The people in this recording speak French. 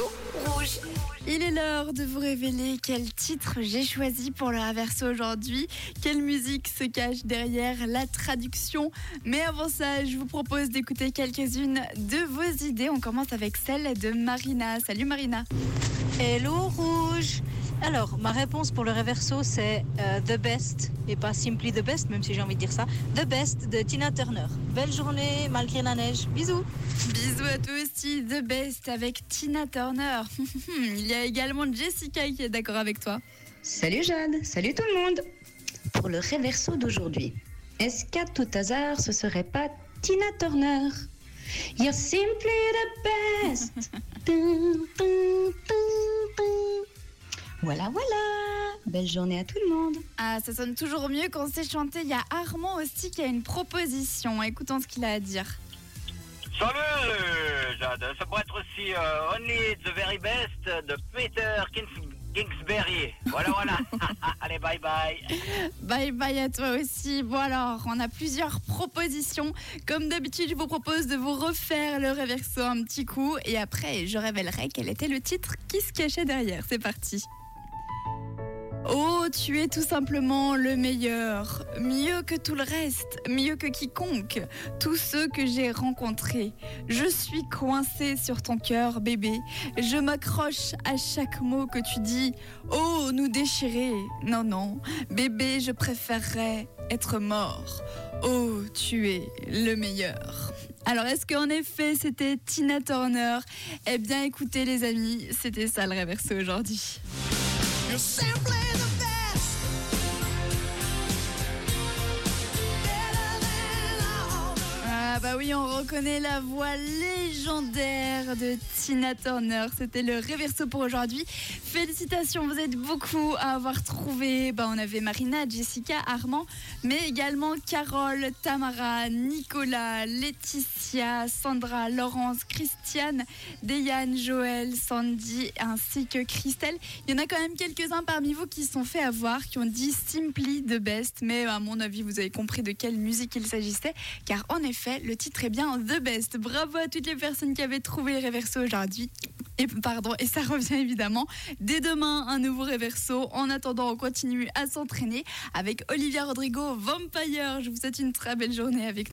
Rouge. Il est l'heure de vous révéler quel titre j'ai choisi pour le Reverso aujourd'hui, quelle musique se cache derrière la traduction? Mais avant ça, je vous propose d'écouter quelques-unes de vos idées. On commence avec celle de Marina. Salut Marina. Hello Rouge Alors, ma réponse pour le reverso, c'est euh, The Best, et pas Simply The Best, même si j'ai envie de dire ça. The Best de Tina Turner. Belle journée, malgré la neige. Bisous Bisous à toi aussi, The Best avec Tina Turner. Il y a également Jessica qui est d'accord avec toi. Salut Jade, salut tout le monde. Pour le reverso d'aujourd'hui, est-ce qu'à tout hasard ce serait pas Tina Turner? You're simply the best. Voilà, voilà. Belle journée à tout le monde. Ah, ça sonne toujours mieux quand c'est chanté. Il y a Armand aussi qui a une proposition. Écoutons ce qu'il a à dire. Salut Jade, ça pourrait être aussi euh, Only the Very Best de Peter Kings- Kingsbury. Voilà, voilà. Allez, bye bye. Bye bye à toi aussi. Bon alors, on a plusieurs propositions. Comme d'habitude, je vous propose de vous refaire le reverso un petit coup et après, je révélerai quel était le titre qui se cachait derrière. C'est parti. Tu es tout simplement le meilleur, mieux que tout le reste, mieux que quiconque, tous ceux que j'ai rencontrés. Je suis coincée sur ton cœur, bébé. Je m'accroche à chaque mot que tu dis. Oh, nous déchirer. Non, non, bébé, je préférerais être mort. Oh, tu es le meilleur. Alors, est-ce qu'en effet, c'était Tina Turner? Eh bien, écoutez, les amis, c'était ça le reversé aujourd'hui. Bah oui, on reconnaît la voix légendaire de Tina Turner. C'était le reverso pour aujourd'hui. Félicitations, vous êtes beaucoup à avoir trouvé. Bah, on avait Marina, Jessica, Armand, mais également Carole, Tamara, Nicolas, Laetitia, Sandra, Laurence, Christiane, Deyane, Joël, Sandy ainsi que Christelle. Il y en a quand même quelques-uns parmi vous qui se sont fait avoir, qui ont dit Simply the Best, mais à mon avis, vous avez compris de quelle musique il s'agissait, car en effet, titre est bien The Best. Bravo à toutes les personnes qui avaient trouvé le reverso aujourd'hui. Et pardon, et ça revient évidemment dès demain un nouveau reverso. En attendant, on continue à s'entraîner avec Olivia Rodrigo Vampire. Je vous souhaite une très belle journée avec